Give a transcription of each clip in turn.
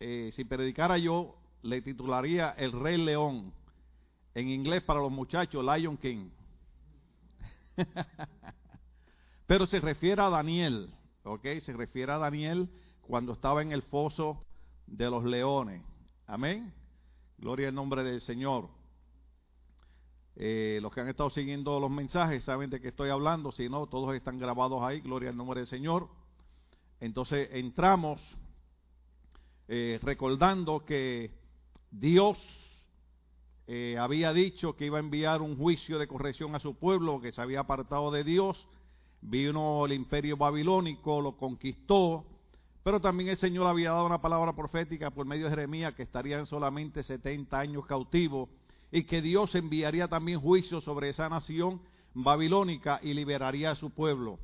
eh, si predicara yo, le titularía El Rey León. En inglés para los muchachos, Lion King. Pero se refiere a Daniel, ¿ok? Se refiere a Daniel cuando estaba en el foso de los leones. Amén. Gloria al nombre del Señor. Eh, los que han estado siguiendo los mensajes saben de qué estoy hablando, si no, todos están grabados ahí, gloria al nombre del Señor. Entonces entramos eh, recordando que Dios eh, había dicho que iba a enviar un juicio de corrección a su pueblo que se había apartado de Dios. Vino el imperio babilónico, lo conquistó, pero también el Señor había dado una palabra profética por medio de Jeremías que estarían solamente 70 años cautivos y que Dios enviaría también juicio sobre esa nación babilónica y liberaría a su pueblo.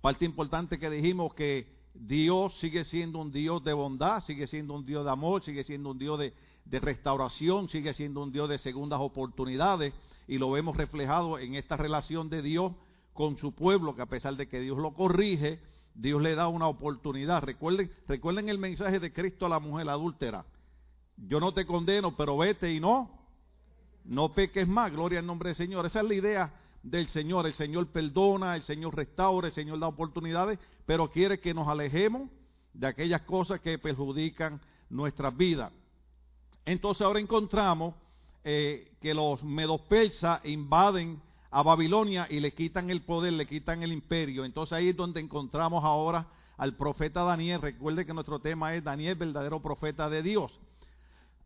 Parte importante que dijimos que Dios sigue siendo un Dios de bondad, sigue siendo un Dios de amor, sigue siendo un Dios de, restauración, sigue siendo un Dios de segundas oportunidades y lo vemos reflejado en esta relación de Dios con su pueblo, que a pesar de que Dios lo corrige, Dios le da una oportunidad. Recuerden, recuerden el mensaje de Cristo a la mujer adúltera. Yo no te condeno, pero vete y no, no peques más, gloria al nombre del Señor. Esa es la idea del Señor. El Señor perdona, el Señor restaura, el Señor da oportunidades, pero quiere que nos alejemos de aquellas cosas que perjudican nuestras vidas. Entonces ahora encontramos eh, que los medos persas invaden a Babilonia y le quitan el poder, le quitan el imperio. Entonces ahí es donde encontramos ahora al profeta Daniel. Recuerde que nuestro tema es Daniel, verdadero profeta de Dios.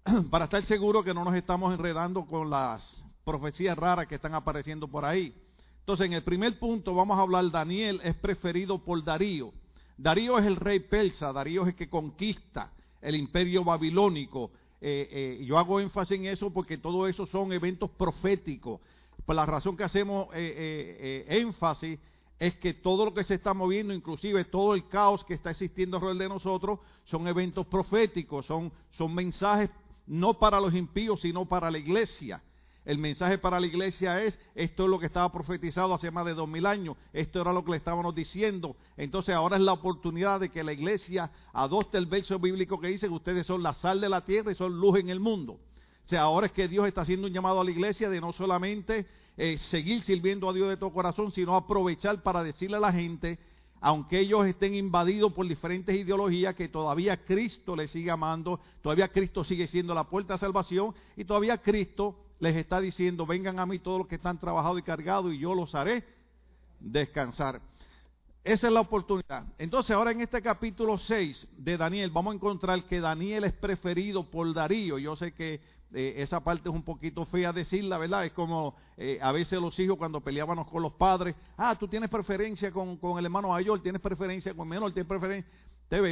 Para estar seguro que no nos estamos enredando con las profecías raras que están apareciendo por ahí. Entonces, en el primer punto vamos a hablar, Daniel es preferido por Darío. Darío es el rey persa, Darío es el que conquista el imperio babilónico. Eh, eh, yo hago énfasis en eso porque todo eso son eventos proféticos. Por la razón que hacemos eh, énfasis es que todo lo que se está moviendo, inclusive todo el caos que está existiendo alrededor de nosotros, son eventos proféticos, son, son mensajes no para los impíos, sino para la iglesia. El mensaje para la iglesia es, esto es lo que estaba profetizado hace más de dos mil años, esto era lo que le estábamos diciendo. Entonces ahora es la oportunidad de que la iglesia adopte el verso bíblico que dice que ustedes son la sal de la tierra y son luz en el mundo. O sea, ahora es que Dios está haciendo un llamado a la iglesia de no solamente eh, seguir sirviendo a Dios de todo corazón, sino aprovechar para decirle a la gente, aunque ellos estén invadidos por diferentes ideologías, que todavía Cristo les sigue amando, todavía Cristo sigue siendo la puerta de salvación y todavía Cristo les está diciendo, vengan a mí todos los que están trabajados y cargados y yo los haré descansar. Esa es la oportunidad. Entonces ahora en este capítulo 6 de Daniel vamos a encontrar que Daniel es preferido por Darío. Yo sé que eh, esa parte es un poquito fea decirla, ¿verdad? Es como eh, a veces los hijos cuando peleábamos con los padres, ah, tú tienes preferencia con, con el hermano mayor, tienes preferencia con el menor, tienes preferencia,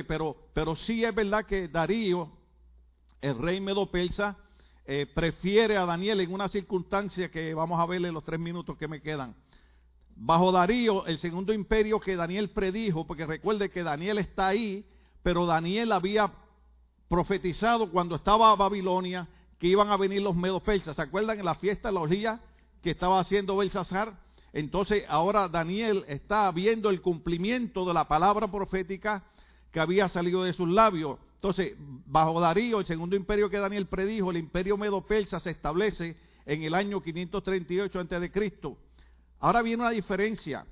pero, pero sí es verdad que Darío, el rey medo persa, eh, prefiere a Daniel en una circunstancia que vamos a verle los tres minutos que me quedan. Bajo Darío, el segundo imperio que Daniel predijo, porque recuerde que Daniel está ahí, pero Daniel había profetizado cuando estaba a Babilonia que iban a venir los medos persas. ¿Se acuerdan en la fiesta de los días que estaba haciendo Belsasar? Entonces ahora Daniel está viendo el cumplimiento de la palabra profética que había salido de sus labios. Entonces, bajo Darío, el segundo imperio que Daniel predijo, el imperio medo-persa se establece en el año 538 a.C. Ahora viene una diferencia.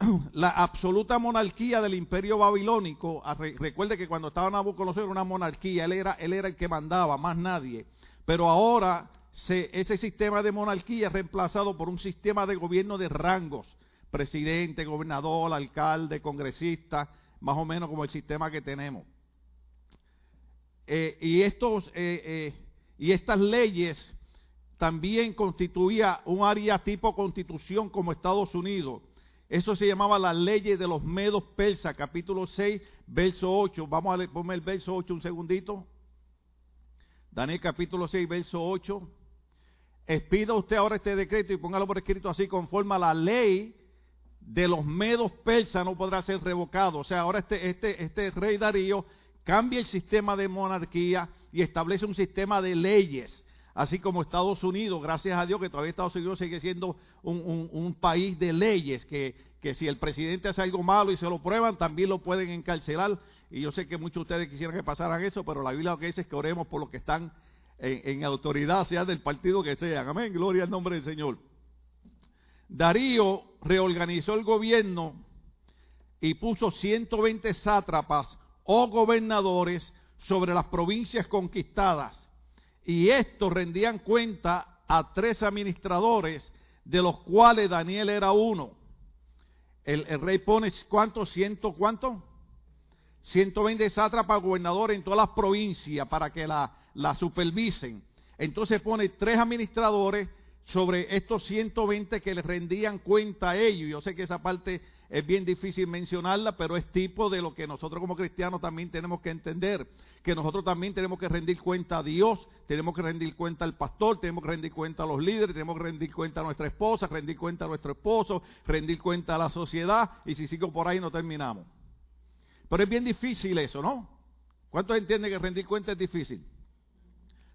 La absoluta monarquía del imperio babilónico, recuerde que cuando estaba Nabucodonosor era una monarquía, él era, él era el que mandaba, más nadie. Pero ahora ese sistema de monarquía es reemplazado por un sistema de gobierno de rangos, presidente, gobernador, alcalde, congresista, más o menos como el sistema que tenemos. Eh, y, estos, eh, eh, y estas leyes también constituía un área tipo constitución como Estados Unidos. Eso se llamaba la ley de los medos persas, capítulo 6, verso 8. Vamos a leer, el verso 8 un segundito. Daniel capítulo 6, verso 8. Expida usted ahora este decreto y póngalo por escrito así, conforme a la ley de los medos persas no podrá ser revocado. O sea, ahora este, este, este rey Darío cambia el sistema de monarquía y establece un sistema de leyes. Así como Estados Unidos, gracias a Dios que todavía Estados Unidos sigue siendo un, país de leyes, que, que si el presidente hace algo malo y se lo prueban, también lo pueden encarcelar. Y yo sé que muchos de ustedes quisieran que pasaran eso, pero la Biblia lo que dice es que oremos por los que están en, autoridad, sea del partido que sean. Amén, gloria al nombre del Señor. Darío reorganizó el gobierno y puso 120 sátrapas o gobernadores sobre las provincias conquistadas. Y estos rendían cuenta a tres administradores, de los cuales Daniel era uno. El, rey pone, ¿cuánto? ¿Ciento cuánto? 120 sátrapas gobernadores en todas las provincias para que la, la supervisen. Entonces pone tres administradores sobre estos 120 que le rendían cuenta a ellos. Yo sé que esa parte es bien difícil mencionarla, pero es tipo de lo que nosotros como cristianos también tenemos que entender, que nosotros también tenemos que rendir cuenta a Dios, tenemos que rendir cuenta al pastor, tenemos que rendir cuenta a los líderes, tenemos que rendir cuenta a nuestra esposa, rendir cuenta a nuestro esposo, rendir cuenta a la sociedad, y si sigo por ahí no terminamos. Pero es bien difícil eso, ¿no? ¿Cuántos entienden que rendir cuenta es difícil?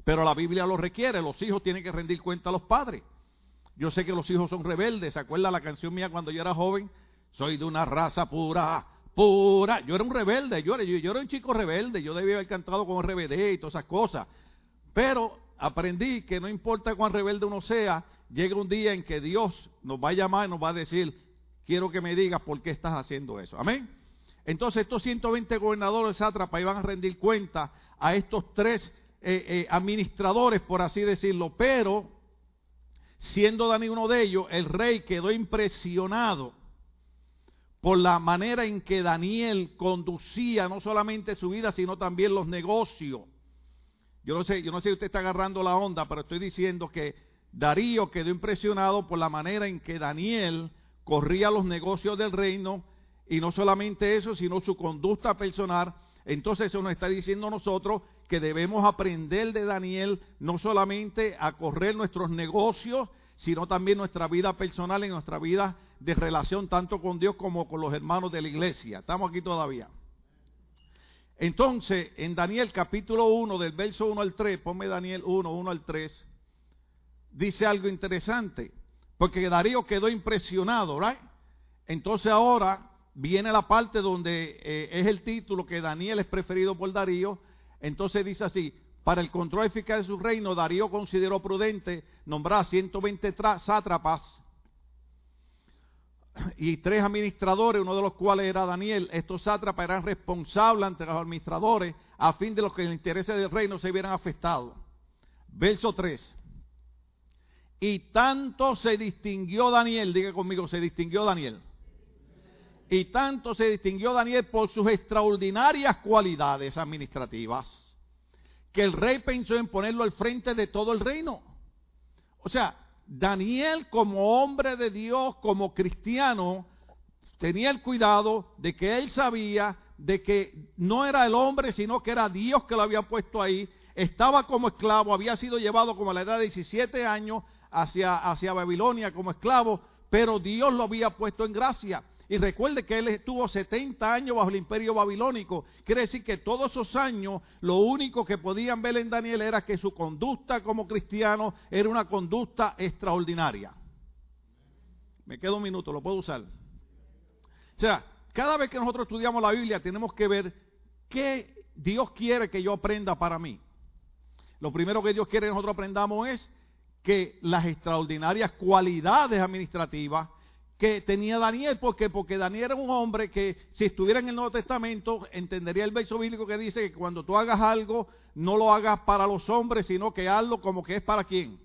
Pero la Biblia lo requiere, los hijos tienen que rendir cuenta a los padres. Yo sé que los hijos son rebeldes, ¿se acuerda la canción mía cuando yo era joven? Soy de una raza pura, pura. Yo era un rebelde, yo era, yo, era un chico rebelde, yo debía haber cantado con RBD y todas esas cosas. Pero aprendí que no importa cuán rebelde uno sea, llega un día en que Dios nos va a llamar y nos va a decir, quiero que me digas por qué estás haciendo eso. Amén. Entonces estos 120 gobernadores sátrapas iban a rendir cuenta a estos tres eh, eh, administradores, por así decirlo, pero siendo Daniel uno de ellos, el rey quedó impresionado por la manera en que Daniel conducía no solamente su vida, sino también los negocios. Yo no sé, yo no sé si usted está agarrando la onda, pero estoy diciendo que Darío quedó impresionado por la manera en que Daniel corría los negocios del reino y no solamente eso, sino su conducta personal. Entonces eso nos está diciendo nosotros que debemos aprender de Daniel no solamente a correr nuestros negocios, sino también nuestra vida personal y nuestra vida de relación tanto con Dios como con los hermanos de la iglesia. Estamos aquí todavía. Entonces, en Daniel capítulo 1, del verso 1 al 3, ponme Daniel 1, 1 al 3, dice algo interesante, porque Darío quedó impresionado, ¿right? Entonces ahora viene la parte donde eh, es el título que Daniel es preferido por Darío, entonces dice así, para el control eficaz de su reino, Darío consideró prudente nombrar 120 sátrapas y tres administradores, uno de los cuales era Daniel. Estos sátrapas eran responsables ante los administradores a fin de los que los intereses del reino se vieran afectados. Verso 3. Y tanto se distinguió Daniel, diga conmigo, se distinguió Daniel. Y tanto se distinguió Daniel por sus extraordinarias cualidades administrativas, que el rey pensó en ponerlo al frente de todo el reino. O sea, Daniel como hombre de Dios, como cristiano, tenía el cuidado de que él sabía de que no era el hombre, sino que era Dios que lo había puesto ahí. Estaba como esclavo, había sido llevado como a la edad de 17 años hacia, hacia Babilonia como esclavo, pero Dios lo había puesto en gracia. Y recuerde que él estuvo 70 años bajo el imperio babilónico. Quiere decir que todos esos años lo único que podían ver en Daniel era que su conducta como cristiano era una conducta extraordinaria. Me queda un minuto, lo puedo usar. O sea, cada vez que nosotros estudiamos la Biblia tenemos que ver qué Dios quiere que yo aprenda para mí. Lo primero que Dios quiere que nosotros aprendamos es que las extraordinarias cualidades administrativas que tenía Daniel, porque porque Daniel era un hombre que si estuviera en el Nuevo Testamento entendería el verso bíblico que dice que cuando tú hagas algo no lo hagas para los hombres, sino que hazlo como que es para quién?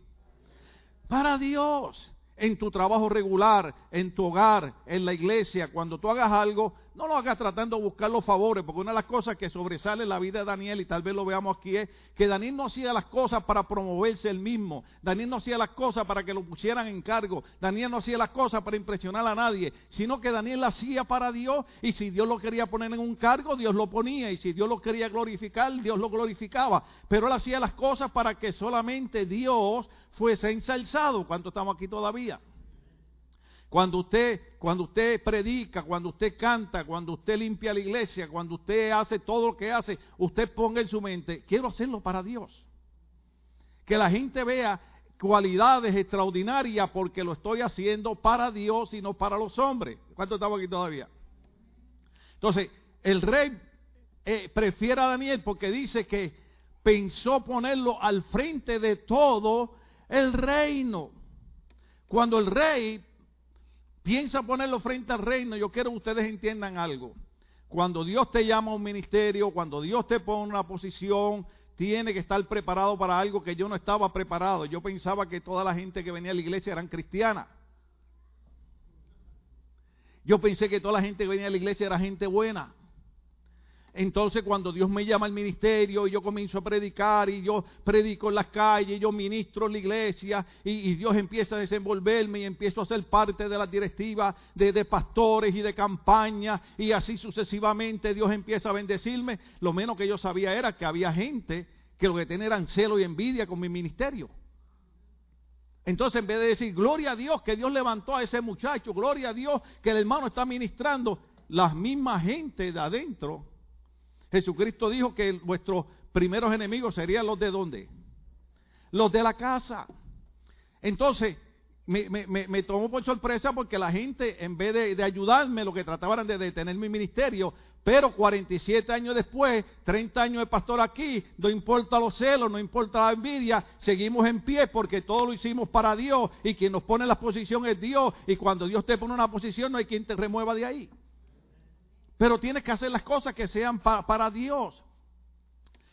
Para Dios en tu trabajo regular, en tu hogar, en la iglesia, cuando tú hagas algo, no lo hagas tratando de buscar los favores, porque una de las cosas que sobresale en la vida de Daniel, y tal vez lo veamos aquí, es que Daniel no hacía las cosas para promoverse él mismo, Daniel no hacía las cosas para que lo pusieran en cargo, Daniel no hacía las cosas para impresionar a nadie, sino que Daniel lo hacía para Dios, y si Dios lo quería poner en un cargo, Dios lo ponía, y si Dios lo quería glorificar, Dios lo glorificaba, pero él hacía las cosas para que solamente Dios fuese ensalzado. ¿Cuánto estamos aquí todavía? Cuando usted, cuando usted predica, cuando usted canta, cuando usted limpia la iglesia, cuando usted hace todo lo que hace, usted ponga en su mente, quiero hacerlo para Dios. Que la gente vea cualidades extraordinarias porque lo estoy haciendo para Dios y no para los hombres. ¿Cuánto estamos aquí todavía? Entonces, el rey eh, prefiere a Daniel porque dice que pensó ponerlo al frente de todo el reino. Cuando el rey piensa ponerlo frente al reino, yo quiero que ustedes entiendan algo. Cuando Dios te llama a un ministerio, cuando Dios te pone una posición, tiene que estar preparado para algo que yo no estaba preparado. Yo pensaba que toda la gente que venía a la iglesia eran cristianas. Yo pensé que toda la gente que venía a la iglesia era gente buena. Entonces cuando Dios me llama al ministerio y yo comienzo a predicar y yo predico en las calles, y yo ministro en la iglesia y, Dios empieza a desenvolverme y empiezo a ser parte de la directiva de, de pastores y de campaña y así sucesivamente Dios empieza a bendecirme, lo menos que yo sabía era que había gente que lo que tenía eran celo y envidia con mi ministerio. Entonces, en vez de decir, gloria a Dios que Dios levantó a ese muchacho, gloria a Dios que el hermano está ministrando, las mismas gente de adentro Jesucristo dijo que vuestros primeros enemigos serían los de dónde? Los de la casa. Entonces, me, tomó por sorpresa porque la gente, en vez de, ayudarme, lo que trataban de detener mi ministerio, pero 47 años después, 30 años de pastor aquí, no importa los celos, no importa la envidia, seguimos en pie porque todo lo hicimos para Dios y quien nos pone en la posición es Dios y cuando Dios te pone una posición no hay quien te remueva de ahí. Pero tienes que hacer las cosas que sean para, Dios.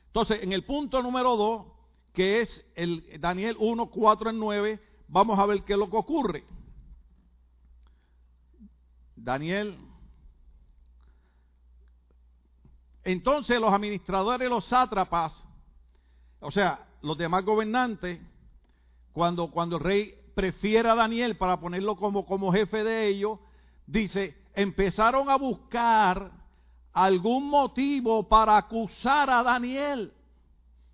Entonces, en el punto número 2, que es el Daniel 1, 4 y 9, vamos a ver qué es lo que ocurre. Daniel. Entonces los administradores, los sátrapas, o sea, los demás gobernantes, cuando, cuando el rey prefiere a Daniel para ponerlo como, como jefe de ellos, dice, empezaron a buscar algún motivo para acusar a Daniel.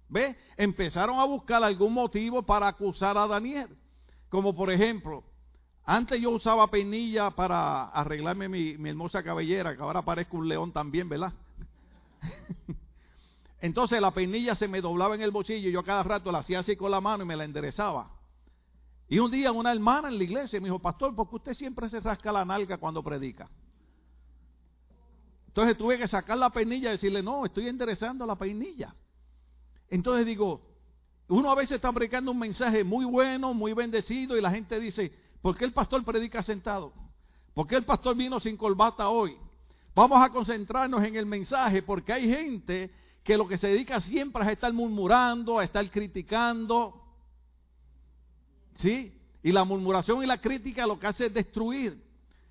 ¿Ve? Empezaron a buscar algún motivo para acusar a Daniel. Como por ejemplo, antes yo usaba peinilla para arreglarme mi, hermosa cabellera, que ahora parezco un león también, ¿verdad? Entonces la peinilla se me doblaba en el bolsillo y yo cada rato la hacía así con la mano y me la enderezaba. Y un día una hermana en la iglesia me dijo, pastor, ¿por qué usted siempre se rasca la nalga cuando predica? Entonces tuve que sacar la peinilla y decirle, no, estoy enderezando la peinilla. Entonces digo, uno a veces está predicando un mensaje muy bueno, muy bendecido y la gente dice, ¿por qué el pastor predica sentado? ¿Por qué el pastor vino sin colbata hoy? Vamos a concentrarnos en el mensaje porque hay gente que lo que se dedica siempre es a estar murmurando, a estar criticando. ¿Sí? Y la murmuración y la crítica lo que hace es destruir.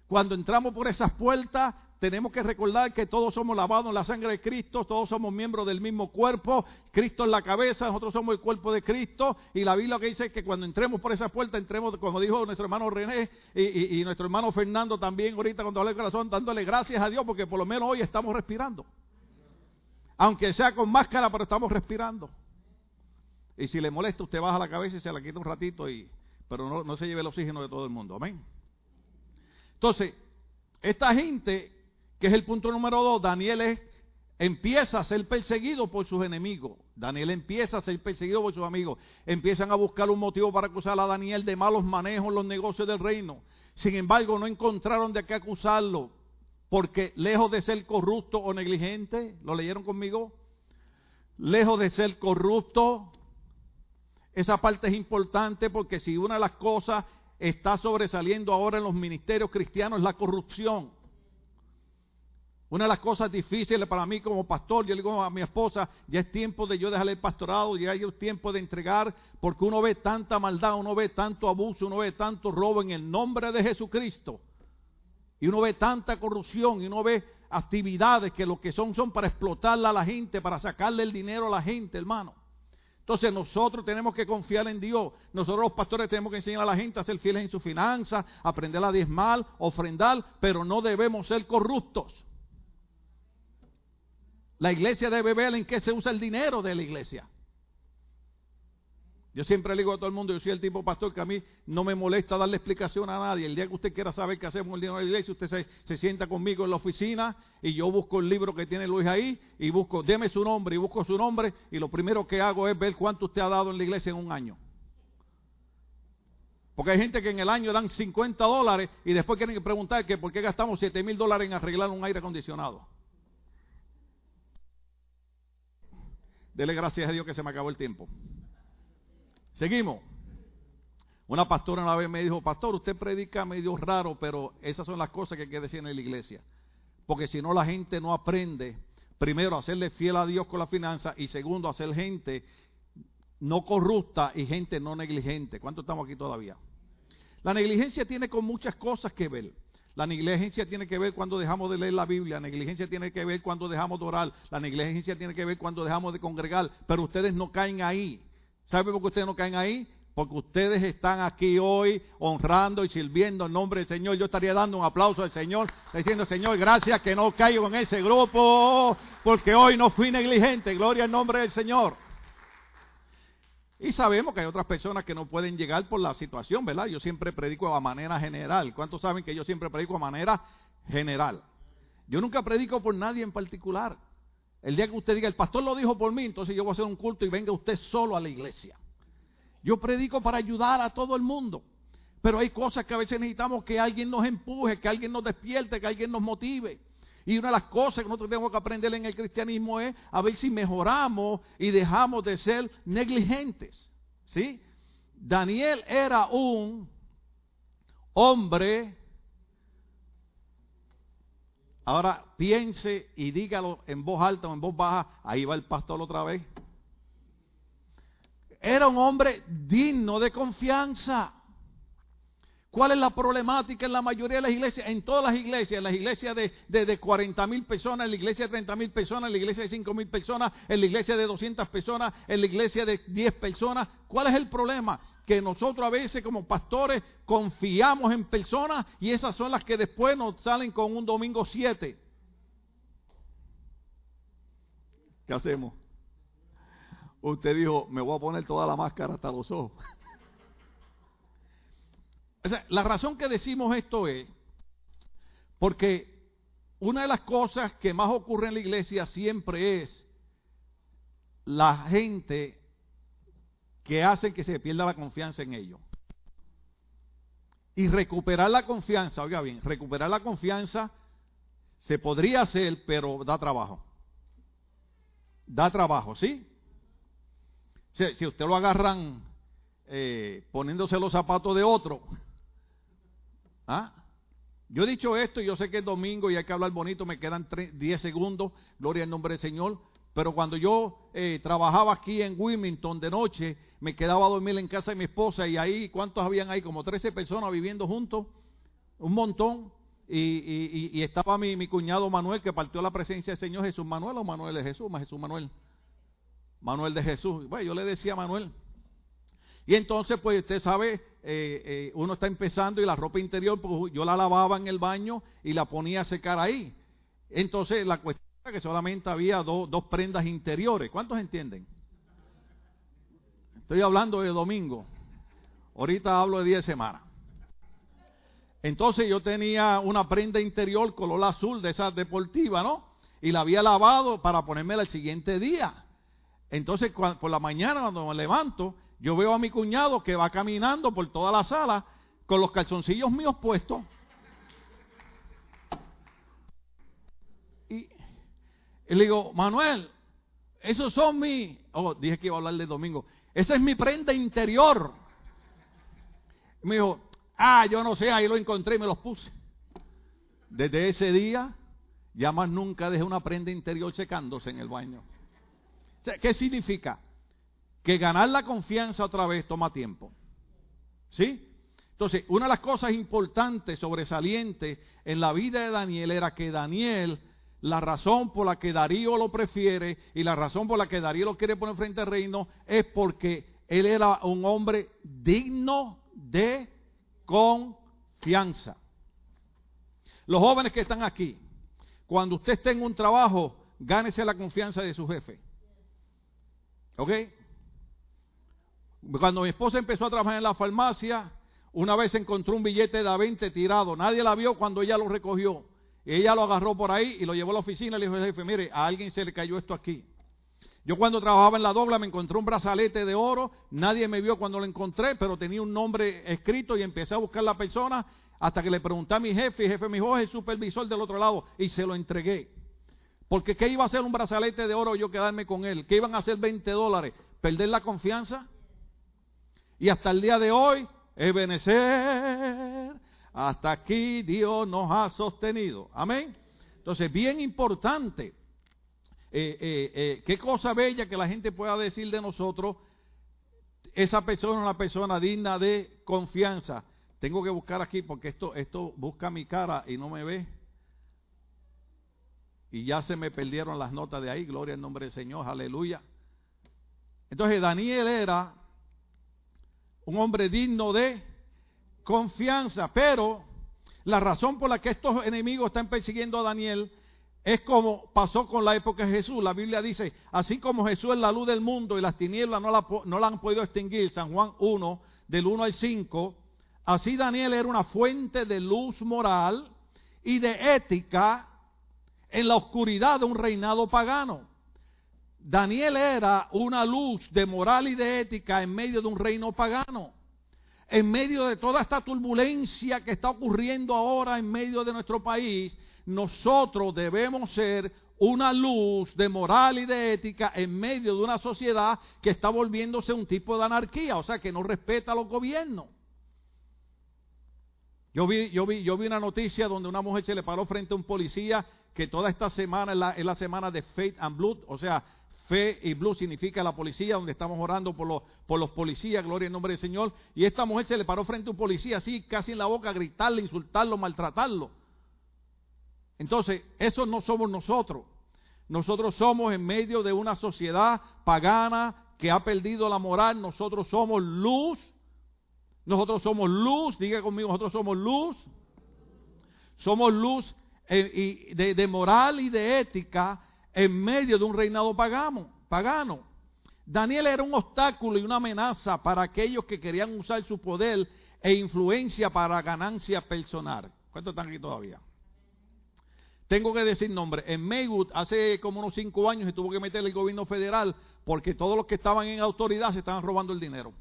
Cuando entramos por esas puertas, tenemos que recordar que todos somos lavados en la sangre de Cristo, todos somos miembros del mismo cuerpo, Cristo es la cabeza, nosotros somos el cuerpo de Cristo, y la Biblia que dice que cuando entremos por esa puerta, entremos, como dijo nuestro hermano René y, nuestro hermano Fernando también ahorita cuando hablé el corazón, dándole gracias a Dios porque por lo menos hoy estamos respirando. Aunque sea con máscara, pero estamos respirando. Y si le molesta, usted baja la cabeza y se la quita un ratito, y, pero no, se lleve el oxígeno de todo el mundo. Amén. Entonces, esta gente, que es el punto número dos, Daniel empieza a ser perseguido por sus enemigos. Daniel empieza a ser perseguido por sus amigos. Empiezan a buscar un motivo para acusar a Daniel de malos manejos en los negocios del reino. Sin embargo, no encontraron de qué acusarlo, porque lejos de ser corrupto o negligente, ¿lo leyeron conmigo? Lejos de ser corrupto, esa parte es importante porque si una de las cosas está sobresaliendo ahora en los ministerios cristianos es la corrupción. Una de las cosas difíciles para mí como pastor, yo le digo a mi esposa, ya es tiempo de yo dejarle el pastorado, ya es tiempo de entregar, porque uno ve tanta maldad, uno ve tanto abuso, uno ve tanto robo en el nombre de Jesucristo. Y uno ve tanta corrupción y uno ve actividades que lo que son son para explotarla a la gente, para sacarle el dinero a la gente, hermano. Entonces nosotros tenemos que confiar en Dios. Nosotros los pastores tenemos que enseñar a la gente a ser fieles en su finanzas, aprender a diezmar, ofrendar, pero no debemos ser corruptos. La iglesia debe ver en qué se usa el dinero de la iglesia. Yo siempre le digo a todo el mundo, yo soy el tipo pastor que a mí no me molesta darle explicación a nadie. El día que usted quiera saber qué hacemos el dinero de la iglesia, usted se, sienta conmigo en la oficina y yo busco el libro que tiene Luis ahí y busco, deme su nombre y busco su nombre y lo primero que hago es ver cuánto usted ha dado en la iglesia en un año. Porque hay gente que en el año dan 50 dólares y después quieren preguntar que por qué gastamos 7 mil dólares en arreglar un aire acondicionado. Dele gracias a Dios que se me acabó el tiempo. Seguimos. Una pastora una vez me dijo, pastor, usted predica medio raro, pero esas son las cosas que hay que decir en la iglesia. Porque si no la gente no aprende, primero, a hacerle fiel a Dios con la finanza y segundo, a ser gente no corrupta y gente no negligente. ¿Cuánto estamos aquí todavía? La negligencia tiene con muchas cosas que ver. La negligencia tiene que ver cuando dejamos de leer la Biblia, la negligencia tiene que ver cuando dejamos de orar, la negligencia tiene que ver cuando dejamos de congregar, pero ustedes no caen ahí. ¿Sabe por qué ustedes no caen ahí? Porque ustedes están aquí hoy honrando y sirviendo en nombre del Señor. Yo estaría dando un aplauso al Señor, diciendo, Señor, gracias que no caigo en ese grupo, porque hoy no fui negligente. Gloria al nombre del Señor. Y sabemos que hay otras personas que no pueden llegar por la situación, ¿verdad? Yo siempre predico a manera general. ¿Cuántos saben que yo siempre predico a manera general? Yo nunca predico por nadie en particular. El día que usted diga, el pastor lo dijo por mí, entonces yo voy a hacer un culto y venga usted solo a la iglesia. Yo predico para ayudar a todo el mundo. Pero hay cosas que a veces necesitamos que alguien nos empuje, que alguien nos despierte, que alguien nos motive. Y una de las cosas que nosotros tenemos que aprender en el cristianismo es a ver si mejoramos y dejamos de ser negligentes. ¿Sí? Daniel era un hombre. Ahora piense y dígalo en voz alta o en voz baja. Ahí va el pastor otra vez era un hombre digno de confianza. ¿Cuál es la problemática en la mayoría de las iglesias? En todas las iglesias, en las iglesias de, de, 40 mil personas, en la iglesia de 30 mil personas, en la iglesia de 5 mil personas, en la iglesia de 200 personas, en la iglesia de 10 personas. ¿Cuál es el problema? Que nosotros a veces como pastores confiamos en personas y esas son las que después nos salen con un domingo 7. ¿Qué hacemos? usted dijo, me voy a poner toda la máscara hasta los ojos. la razón que decimos esto es porque una de las cosas que más ocurre en la iglesia siempre es la gente que hace que se pierda la confianza en ellos. Y recuperar la confianza, oiga bien, recuperar la confianza se podría hacer, pero da trabajo. Da trabajo, ¿sí? Si, usted lo agarran eh, poniéndose los zapatos de otro. ¿Ah? Yo he dicho esto, yo sé que es domingo y hay que hablar bonito, me quedan 10 segundos, gloria al nombre del Señor. Pero cuando yo eh, trabajaba aquí en Wilmington de noche, me quedaba a dormir en casa de mi esposa y ahí, ¿cuántos habían ahí? Como 13 personas viviendo juntos, un montón. Y, estaba mi, cuñado Manuel que partió la presencia del Señor Jesús Manuel o Manuel de Jesús, Jesús Manuel. Manuel de Jesús. Bueno, yo le decía Manuel. Y entonces, pues usted sabe, eh, eh, uno está empezando y la ropa interior, pues yo la lavaba en el baño y la ponía a secar ahí. Entonces, la cuestión era que solamente había dos prendas interiores. ¿Cuántos entienden? Estoy hablando de domingo. Ahorita hablo de 10 semanas. Entonces yo tenía una prenda interior color azul de esas deportivas, ¿no? Y la había lavado para ponérmela el siguiente día. Entonces, por la mañana, cuando me levanto, yo veo a mi cuñado que va caminando por toda la sala con los calzoncillos míos puestos. Y, le digo, Manuel, esos son mis. Oh, dije que iba a hablar de domingo. Esa es mi prenda interior. me dijo, ah, yo no sé, ahí lo encontré y me los puse. Desde ese día, ya más nunca dejé una prenda interior secándose en el baño. ¿Qué significa? Que ganar la confianza otra vez toma tiempo. ¿Sí? Entonces, una de las cosas importantes, sobresalientes en la vida de Daniel era que Daniel, la razón por la que Darío lo prefiere y la razón por la que Darío lo quiere poner frente al reino es porque él era un hombre digno de confianza. Los jóvenes que están aquí, cuando usted esté en un trabajo, gánese la confianza de su jefe. ¿Ok? Cuando mi esposa empezó a trabajar en la farmacia, una vez encontró un billete de a 20 tirado. Nadie la vio cuando ella lo recogió. ella lo agarró por ahí y lo llevó a la oficina y le dijo al jefe, mire, a alguien se le cayó esto aquí. Yo cuando trabajaba en la dobla me encontré un brazalete de oro, nadie me vio cuando lo encontré, pero tenía un nombre escrito y empecé a buscar la persona hasta que le pregunté a mi jefe y jefe me dijo, oh, el supervisor del otro lado y se lo entregué. Porque ¿qué iba a hacer un brazalete de oro yo quedarme con él? ¿Qué iban a hacer 20 dólares? ¿Perder la confianza? Y hasta el día de hoy, Ebenecer, hasta aquí Dios nos ha sostenido. Amén. Entonces, bien importante eh, eh, eh, qué cosa bella que la gente pueda decir de nosotros, esa persona es una persona digna de confianza. Tengo que buscar aquí porque esto, esto busca mi cara y no me ve. Y ya se me perdieron las notas de ahí, gloria al nombre del Señor, aleluya. Entonces Daniel era un hombre digno de confianza, pero la razón por la que estos enemigos están persiguiendo a Daniel es como pasó con la época de Jesús. La Biblia dice, así como Jesús es la luz del mundo y las tinieblas no la, no la han podido extinguir, San Juan 1, del 1 al 5, así Daniel era una fuente de luz moral y de ética en la oscuridad de un reinado pagano. Daniel era una luz de moral y de ética en medio de un reino pagano. En medio de toda esta turbulencia que está ocurriendo ahora en medio de nuestro país, nosotros debemos ser una luz de moral y de ética en medio de una sociedad que está volviéndose un tipo de anarquía, o sea, que no respeta a los gobiernos. Yo vi, yo vi, yo vi una noticia donde una mujer se le paró frente a un policía que toda esta semana es la, es la semana de Faith and Blood, o sea, Fe y Blue significa la policía, donde estamos orando por los, por los policías, gloria en nombre del Señor. Y esta mujer se le paró frente a un policía así, casi en la boca, gritarle, insultarlo, maltratarlo. Entonces, eso no somos nosotros. Nosotros somos en medio de una sociedad pagana que ha perdido la moral. Nosotros somos luz. Nosotros somos luz. Diga conmigo, nosotros somos luz. Somos luz eh, de, de, moral y de ética en medio de un reinado pagano. pagano. Daniel era un obstáculo y una amenaza para aquellos que querían usar su poder e influencia para ganancia personal. ¿Cuántos están aquí todavía? Tengo que decir nombre. En Maywood hace como unos cinco años se tuvo que meter el gobierno federal porque todos los que estaban en autoridad se estaban robando el dinero.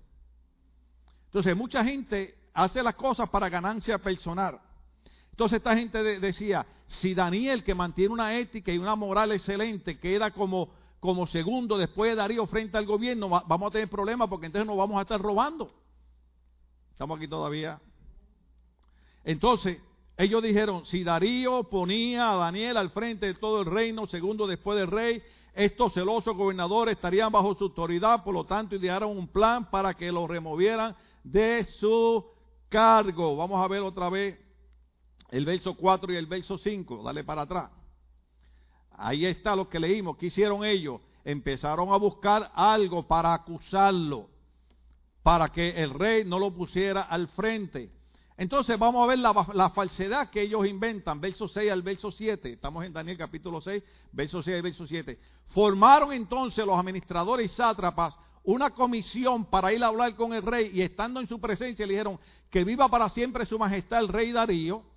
Entonces mucha gente hace las cosas para ganancia personal. Entonces esta gente decía, si Daniel que mantiene una ética y una moral excelente queda como, como segundo después de Darío frente al gobierno, vamos a tener problemas porque entonces nos vamos a estar robando. Estamos aquí todavía. Entonces, ellos dijeron, si Darío ponía a Daniel al frente de todo el reino, segundo después del rey, estos celosos gobernadores estarían bajo su autoridad, por lo tanto idearon un plan para que lo removieran de su cargo. Vamos a ver otra vez el verso 4 y el verso 5, dale para atrás. Ahí está lo que leímos. ¿Qué hicieron ellos? Empezaron a buscar algo para acusarlo, para que el rey no lo pusiera al frente. Entonces vamos a ver la, falsedad que ellos inventan, verso 6 al verso 7. Estamos en Daniel capítulo 6, verso 6 al verso 7. Formaron entonces los administradores y sátrapas una comisión para ir a hablar con el rey y estando en su presencia le dijeron que viva para siempre su majestad el rey Darío.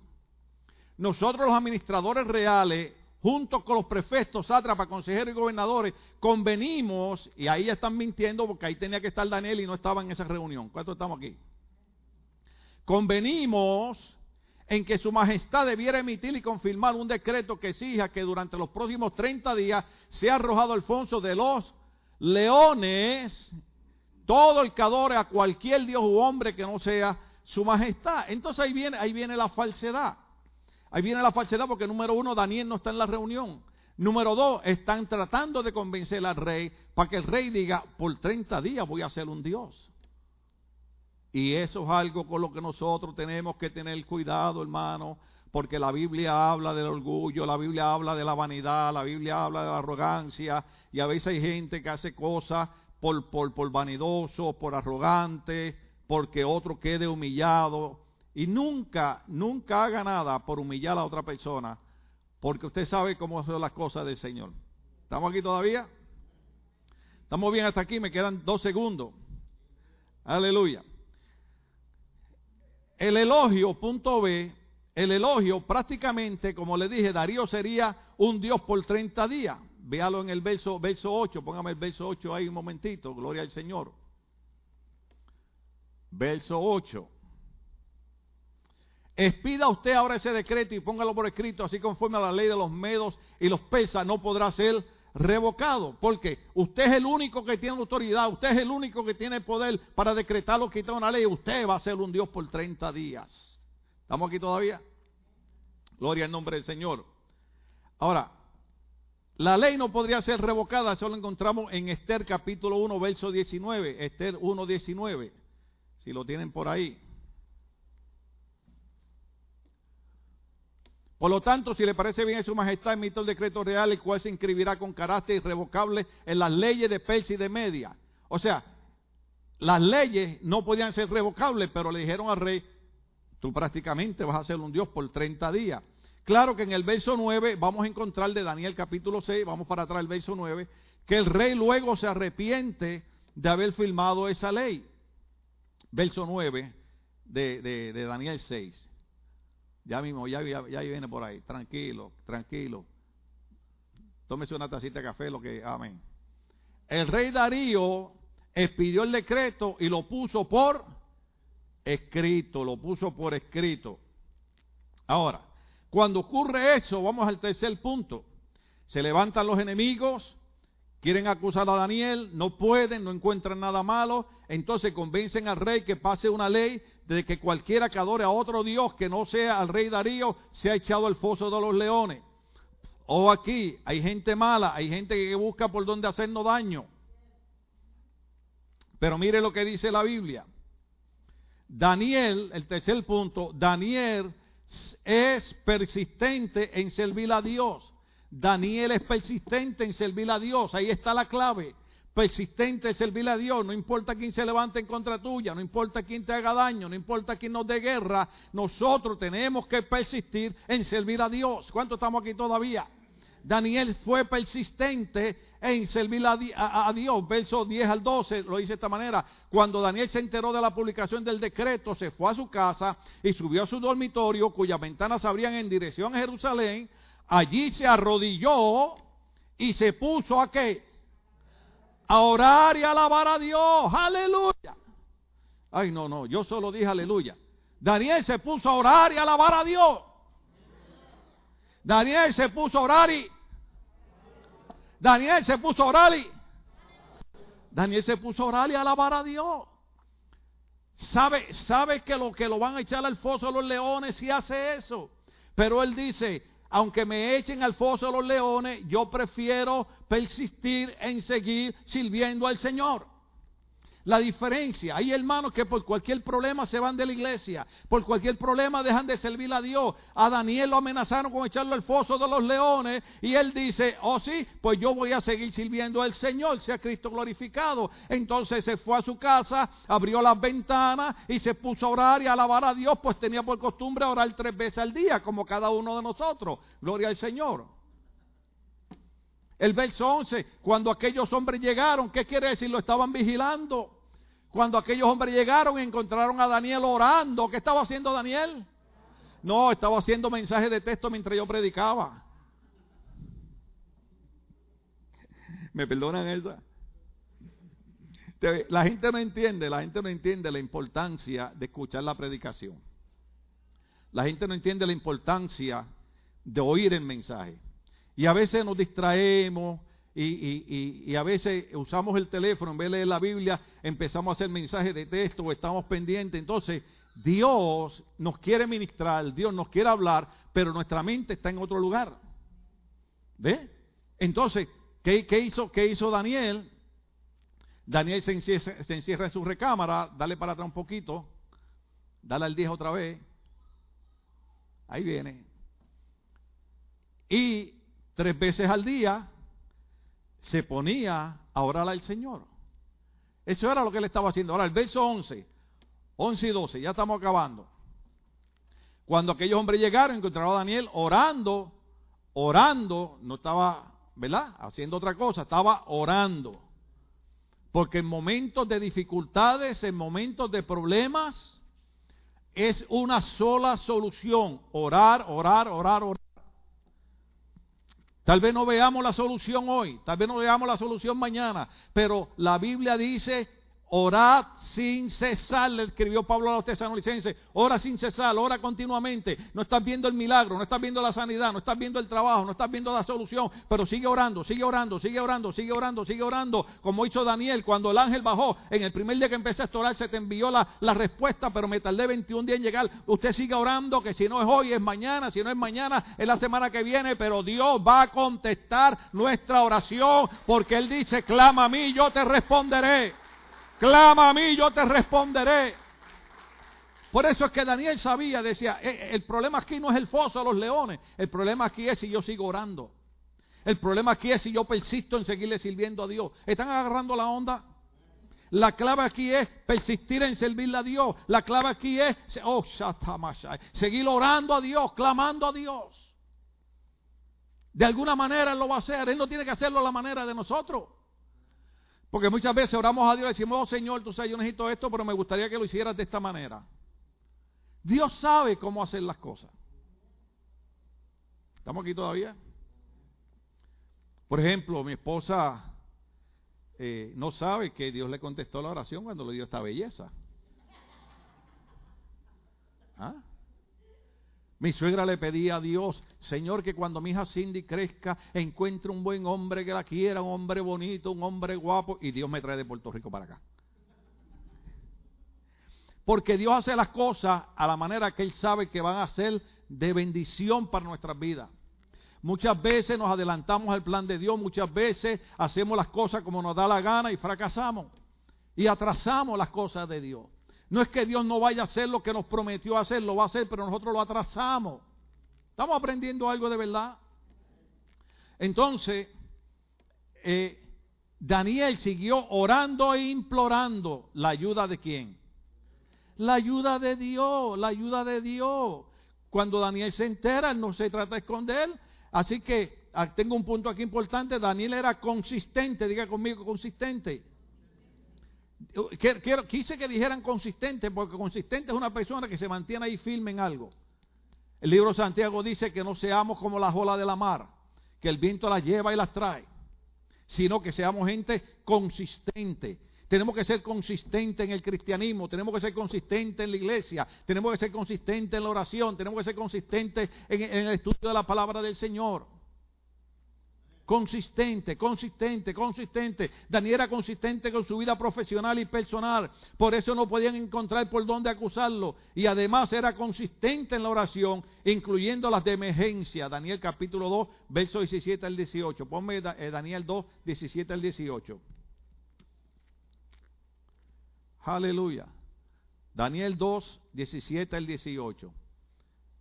Nosotros los administradores reales, junto con los prefectos, sátrapas, consejeros y gobernadores, convenimos, y ahí están mintiendo porque ahí tenía que estar Daniel y no estaba en esa reunión. ¿Cuántos estamos aquí? convenimos en que su majestad debiera emitir y confirmar un decreto que exija que durante los próximos 30 días sea arrojado Alfonso de los leones todo el que a cualquier dios u hombre que no sea su majestad. Entonces ahí viene, ahí viene la falsedad. Ahí viene la falsedad porque número uno, Daniel no está en la reunión. Número dos, están tratando de convencer al rey para que el rey diga, por 30 días voy a ser un dios. Y eso es algo con lo que nosotros tenemos que tener cuidado, hermano, porque la Biblia habla del orgullo, la Biblia habla de la vanidad, la Biblia habla de la arrogancia, y a veces hay gente que hace cosas por, por, por vanidoso, por arrogante, porque otro quede humillado. Y nunca, nunca haga nada por humillar a otra persona, porque usted sabe cómo son las cosas del Señor. ¿Estamos aquí todavía? ¿Estamos bien hasta aquí? Me quedan dos segundos. Aleluya. El elogio, punto B, el elogio prácticamente, como le dije, Darío sería un Dios por 30 días. véalo en el verso, verso 8, póngame el verso 8 ahí un momentito, gloria al Señor. Verso 8. Expida usted ahora ese decreto y póngalo por escrito, así conforme a la ley de los medos y los pesas, no podrá ser revocado. Porque usted es el único que tiene autoridad, usted es el único que tiene poder para decretar o quitar una ley. Usted va a ser un Dios por 30 días. ¿Estamos aquí todavía? Gloria al nombre del Señor. Ahora, la ley no podría ser revocada, eso lo encontramos en Esther capítulo 1, verso 19. Esther 1, 19. Si lo tienen por ahí. Por lo tanto, si le parece bien a su majestad, emite el decreto real, el cual se inscribirá con carácter irrevocable en las leyes de Persia y de Media. O sea, las leyes no podían ser revocables, pero le dijeron al rey, tú prácticamente vas a ser un Dios por 30 días. Claro que en el verso 9 vamos a encontrar de Daniel capítulo 6, vamos para atrás el verso 9, que el rey luego se arrepiente de haber firmado esa ley. Verso 9 de, de Daniel 6. Ya mismo, ya, ya, viene por ahí. Tranquilo, tranquilo. Tómese una tacita de café, lo que. Amén. El rey Darío expidió el decreto y lo puso por escrito, lo puso por escrito. Ahora, cuando ocurre eso, vamos al tercer punto. Se levantan los enemigos, quieren acusar a Daniel, no pueden, no encuentran nada malo, entonces convencen al rey que pase una ley de que cualquiera que adore a otro Dios que no sea al rey Darío se ha echado al foso de los leones. O aquí hay gente mala, hay gente que busca por donde hacernos daño. Pero mire lo que dice la Biblia. Daniel, el tercer punto, Daniel es persistente en servir a Dios. Daniel es persistente en servir a Dios. Ahí está la clave persistente es servir a Dios, no importa quién se levante en contra tuya, no importa quién te haga daño, no importa quién nos dé guerra, nosotros tenemos que persistir en servir a Dios. ¿Cuánto estamos aquí todavía? Daniel fue persistente en servir a, Dios. Verso 10 al 12 lo dice de esta manera. Cuando Daniel se enteró de la publicación del decreto, se fue a su casa y subió a su dormitorio, cuyas ventanas abrían en dirección a Jerusalén. Allí se arrodilló y se puso a qué? a orar y alabar a Dios. Aleluya. Ay, no, no, yo solo dije aleluya. Daniel se puso a orar y alabar a Dios. Daniel se puso a orar y... Daniel se puso a orar y... Daniel se puso a orar y alabar a Dios. Sabe, sabe que lo que lo van a echar al foso los leones si hace eso. Pero él dice, aunque me echen al foso de los leones, yo prefiero persistir en seguir sirviendo al Señor. La diferencia, hay hermanos que por cualquier problema se van de la iglesia, por cualquier problema dejan de servir a Dios. A Daniel lo amenazaron con echarlo al foso de los leones y él dice, oh sí, pues yo voy a seguir sirviendo al Señor, sea Cristo glorificado. Entonces se fue a su casa, abrió las ventanas y se puso a orar y a alabar a Dios, pues tenía por costumbre orar tres veces al día, como cada uno de nosotros. Gloria al Señor. El verso 11, cuando aquellos hombres llegaron, ¿qué quiere decir? Lo estaban vigilando. Cuando aquellos hombres llegaron y encontraron a Daniel orando, ¿qué estaba haciendo Daniel? No, estaba haciendo mensajes de texto mientras yo predicaba. ¿Me perdonan esa? La gente no entiende, la gente no entiende la importancia de escuchar la predicación. La gente no entiende la importancia de oír el mensaje. Y a veces nos distraemos y, a veces usamos el teléfono en vez de leer la Biblia, empezamos a hacer mensajes de texto, estamos pendientes. Entonces, Dios nos quiere ministrar, Dios nos quiere hablar, pero nuestra mente está en otro lugar. ¿Ve? Entonces, ¿qué, hizo, qué hizo Daniel? Daniel se encierra, se encierra, en su recámara, dale para atrás un poquito, dale al 10 otra vez. Ahí viene. Y tres veces al día se ponía a orar al Señor. Eso era lo que él estaba haciendo. Ahora, el verso 11, 11 y 12, ya estamos acabando. Cuando aquellos hombres llegaron, encontraron a Daniel orando, orando, no estaba, ¿verdad? Haciendo otra cosa, estaba orando. Porque en momentos de dificultades, en momentos de problemas, es una sola solución, orar, orar, orar, orar. Tal vez no veamos la solución hoy, tal vez no veamos la solución mañana, pero la Biblia dice Orad sin cesar, le escribió Pablo a los tesalonicenses. Ora sin cesar, ora continuamente. No estás viendo el milagro, no estás viendo la sanidad, no estás viendo el trabajo, no estás viendo la solución, pero sigue orando, sigue orando, sigue orando, sigue orando, sigue orando. Como hizo Daniel, cuando el ángel bajó, en el primer día que empecé a orar, se te envió la, la respuesta, pero me tardé 21 días en llegar. Usted sigue orando, que si no es hoy, es mañana, si no es mañana, es la semana que viene, pero Dios va a contestar nuestra oración, porque Él dice, clama a mí, yo te responderé. Clama a mí, yo te responderé. Por eso es que Daniel sabía, decía, eh, eh, el problema aquí no es el foso de los leones, el problema aquí es si yo sigo orando. El problema aquí es si yo persisto en seguirle sirviendo a Dios. ¿Están agarrando la onda? La clave aquí es persistir en servirle a Dios. La clave aquí es oh, seguir orando a Dios, clamando a Dios. De alguna manera Él lo va a hacer. Él no tiene que hacerlo a la manera de nosotros. Porque muchas veces oramos a Dios y decimos, oh Señor, tú sabes, yo necesito esto, pero me gustaría que lo hicieras de esta manera. Dios sabe cómo hacer las cosas. ¿Estamos aquí todavía? Por ejemplo, mi esposa eh, no sabe que Dios le contestó la oración cuando le dio esta belleza. ¿Ah? Mi suegra le pedía a Dios, Señor, que cuando mi hija Cindy crezca, encuentre un buen hombre que la quiera, un hombre bonito, un hombre guapo, y Dios me trae de Puerto Rico para acá. Porque Dios hace las cosas a la manera que Él sabe que van a ser de bendición para nuestras vidas. Muchas veces nos adelantamos al plan de Dios, muchas veces hacemos las cosas como nos da la gana y fracasamos. Y atrasamos las cosas de Dios. No es que Dios no vaya a hacer lo que nos prometió hacer, lo va a hacer, pero nosotros lo atrasamos. Estamos aprendiendo algo de verdad. Entonces, eh, Daniel siguió orando e implorando la ayuda de quién? La ayuda de Dios, la ayuda de Dios. Cuando Daniel se entera, no se trata de esconder. Así que ah, tengo un punto aquí importante. Daniel era consistente, diga conmigo, consistente. Quise que dijeran consistente, porque consistente es una persona que se mantiene ahí firme en algo. El libro de Santiago dice que no seamos como las olas de la mar, que el viento las lleva y las trae, sino que seamos gente consistente. Tenemos que ser consistentes en el cristianismo, tenemos que ser consistentes en la iglesia, tenemos que ser consistentes en la oración, tenemos que ser consistentes en el estudio de la palabra del Señor. Consistente, consistente, consistente. Daniel era consistente con su vida profesional y personal. Por eso no podían encontrar por dónde acusarlo. Y además era consistente en la oración, incluyendo las de emergencia. Daniel capítulo 2, verso 17 al 18. Ponme eh, Daniel 2, 17 al 18. Aleluya. Daniel 2, 17 al 18.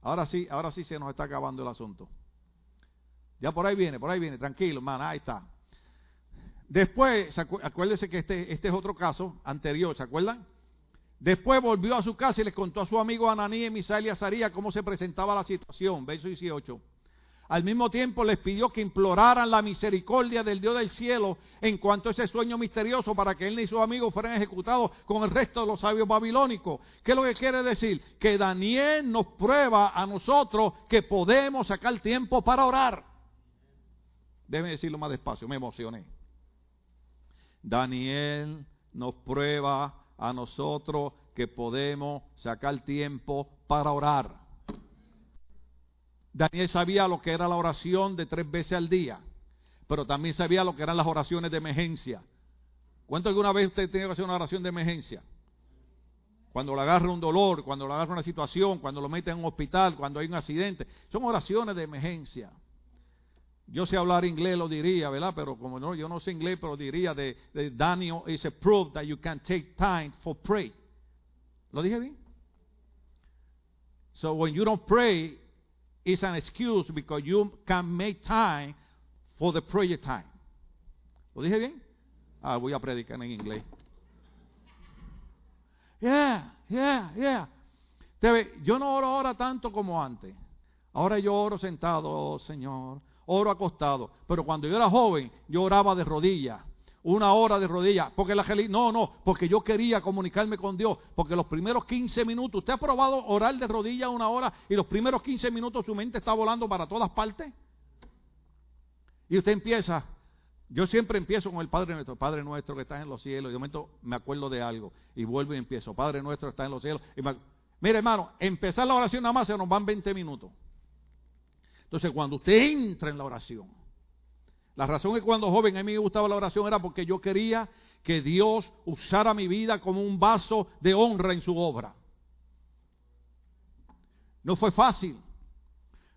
Ahora sí, ahora sí se nos está acabando el asunto. Ya por ahí viene, por ahí viene, tranquilo, hermano, ahí está. Después, acuérdese que este, este es otro caso anterior, ¿se acuerdan? Después volvió a su casa y les contó a su amigo Ananí, Misael y Azaría cómo se presentaba la situación. Verso 18. Al mismo tiempo les pidió que imploraran la misericordia del Dios del cielo en cuanto a ese sueño misterioso para que él y sus amigos fueran ejecutados con el resto de los sabios babilónicos. ¿Qué es lo que quiere decir? Que Daniel nos prueba a nosotros que podemos sacar tiempo para orar. Déjeme decirlo más despacio, me emocioné. Daniel nos prueba a nosotros que podemos sacar tiempo para orar. Daniel sabía lo que era la oración de tres veces al día, pero también sabía lo que eran las oraciones de emergencia. ¿Cuánto alguna vez usted tiene que hacer una oración de emergencia? Cuando le agarra un dolor, cuando le agarra una situación, cuando lo mete en un hospital, cuando hay un accidente. Son oraciones de emergencia. Yo sé hablar inglés, lo diría, ¿verdad? Pero como no, yo no sé inglés, pero diría de, Daniel is a proof that you can take time for pray. ¿Lo dije bien? So when you don't pray, it's an excuse because you can make time for the prayer time. ¿Lo dije bien? Ah, voy a predicar en inglés. Yeah, yeah, yeah. Yo no oro ahora tanto como antes. Ahora yo oro sentado, oh, Señor oro acostado. Pero cuando yo era joven, yo oraba de rodillas. Una hora de rodillas. Porque la no, no, porque yo quería comunicarme con Dios. Porque los primeros 15 minutos, ¿usted ha probado orar de rodillas una hora y los primeros 15 minutos su mente está volando para todas partes? Y usted empieza, yo siempre empiezo con el Padre nuestro, Padre nuestro que está en los cielos, y de momento me acuerdo de algo, y vuelvo y empiezo, Padre nuestro está en los cielos. Y Mire hermano, empezar la oración nada más se nos van 20 minutos. Entonces cuando usted entra en la oración, la razón es que cuando joven a mí me gustaba la oración era porque yo quería que Dios usara mi vida como un vaso de honra en su obra. No fue fácil.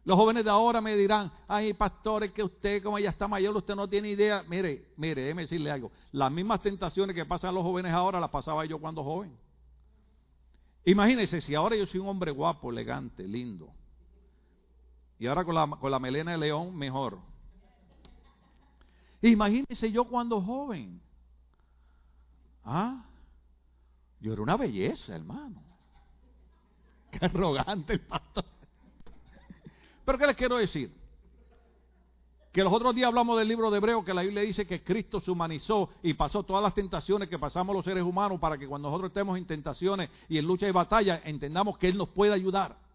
Los jóvenes de ahora me dirán, ay pastores, que usted como ya está mayor, usted no tiene idea. Mire, mire, déjeme decirle algo. Las mismas tentaciones que pasan los jóvenes ahora las pasaba yo cuando joven. Imagínense si ahora yo soy un hombre guapo, elegante, lindo. Y ahora con la, con la melena de león, mejor. Imagínense yo cuando joven. Ah, yo era una belleza, hermano. Qué arrogante el pastor. Pero ¿qué les quiero decir? Que los otros días hablamos del libro de Hebreo, que la Biblia dice que Cristo se humanizó y pasó todas las tentaciones que pasamos los seres humanos para que cuando nosotros estemos en tentaciones y en lucha y batalla, entendamos que Él nos puede ayudar.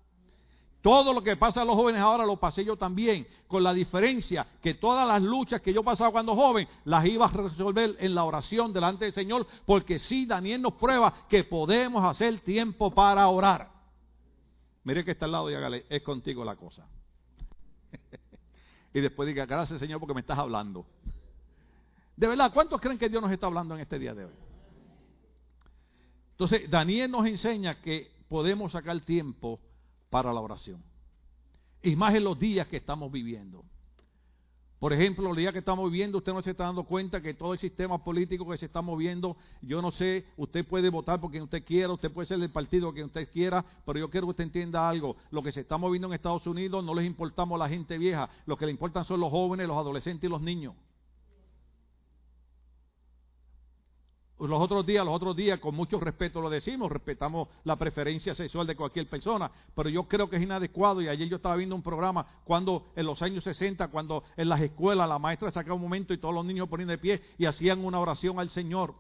Todo lo que pasa a los jóvenes ahora lo pasé yo también, con la diferencia que todas las luchas que yo pasaba cuando joven las iba a resolver en la oración delante del Señor, porque sí, Daniel nos prueba que podemos hacer tiempo para orar. Mire que está al lado y hágale, es contigo la cosa. y después diga, gracias Señor porque me estás hablando. De verdad, ¿cuántos creen que Dios nos está hablando en este día de hoy? Entonces, Daniel nos enseña que podemos sacar tiempo para la oración. Y más en los días que estamos viviendo. Por ejemplo, los días que estamos viviendo, usted no se está dando cuenta que todo el sistema político que se está moviendo, yo no sé, usted puede votar por quien usted quiera, usted puede ser del partido que usted quiera, pero yo quiero que usted entienda algo. Lo que se está moviendo en Estados Unidos no les importamos a la gente vieja, lo que le importan son los jóvenes, los adolescentes y los niños. Los otros días, los otros días, con mucho respeto lo decimos, respetamos la preferencia sexual de cualquier persona, pero yo creo que es inadecuado y ayer yo estaba viendo un programa cuando en los años 60, cuando en las escuelas la maestra sacaba un momento y todos los niños ponían de pie y hacían una oración al Señor